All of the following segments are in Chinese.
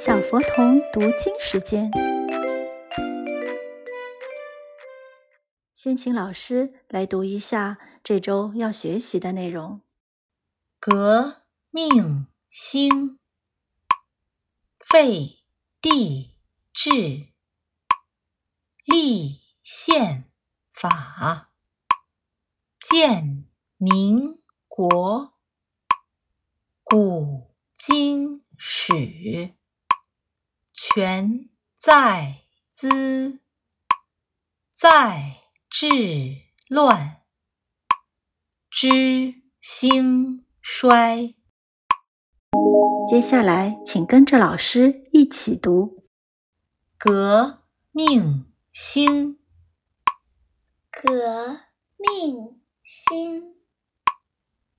小佛童读经时间，先请老师来读一下这周要学习的内容。革命兴，废帝制，立宪法，建民国，古今史，全在兹，在治乱，知兴衰。接下来，请跟着老师一起读：革命兴，革命兴，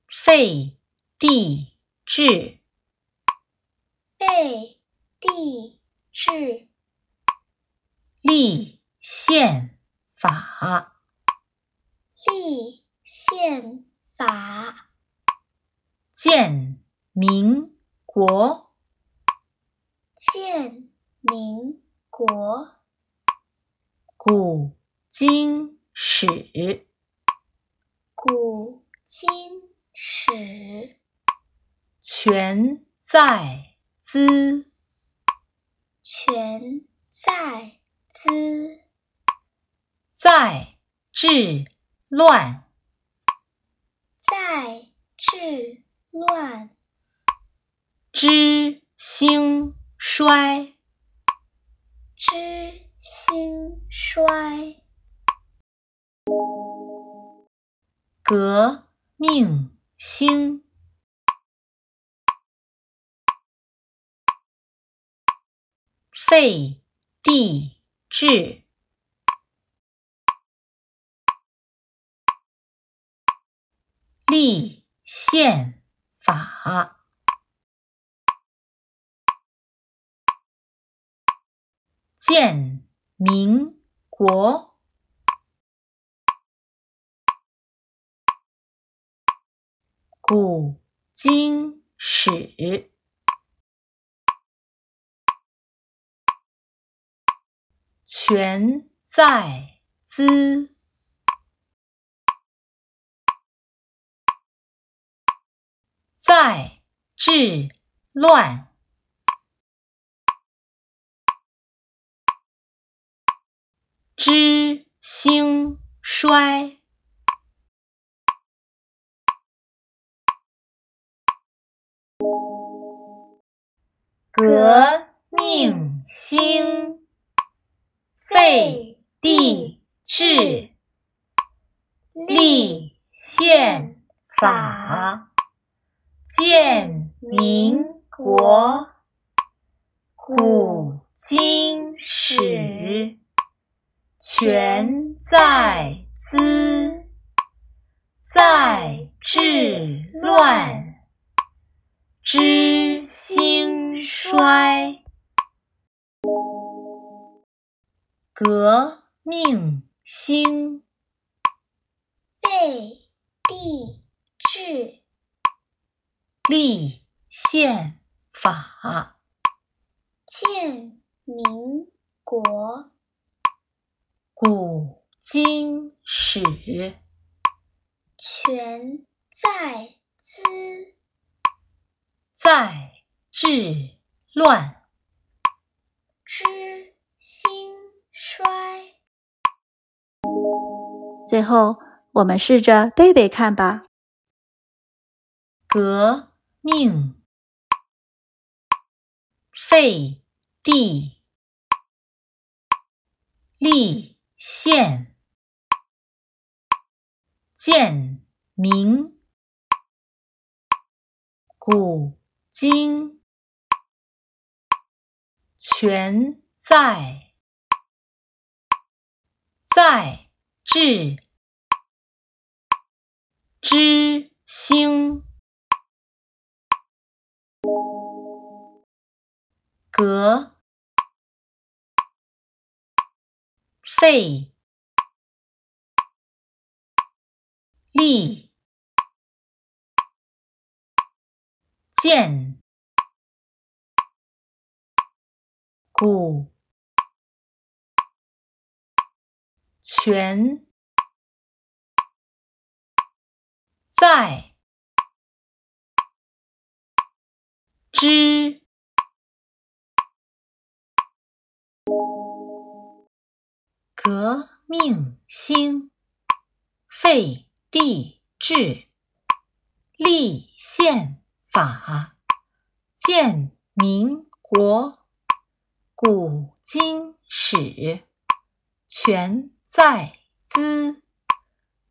废帝制，废帝制，立宪法，立宪法，建民国，建民国，古今史，古今史，全在兹，全在兹，在治乱，在治乱，知兴衰。知兴衰。革命兴，废帝制，立宪法，建民国。古今史，全在兹，在治乱，知兴衰。革命兴，废帝制，立宪法，建民国。古今史，全在兹，在治乱，知兴衰。革命兴，废帝制，立宪法，建民国。古今史，全在兹，在治乱，最后，我们试着背背看吧。革命，废帝，立宪，建民，古今，全在，在。智之星格费力建谷全，在，之，革命兴，废帝制，立宪法，建民国，古今史，全在兹，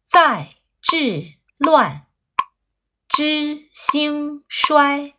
在治乱，知兴衰。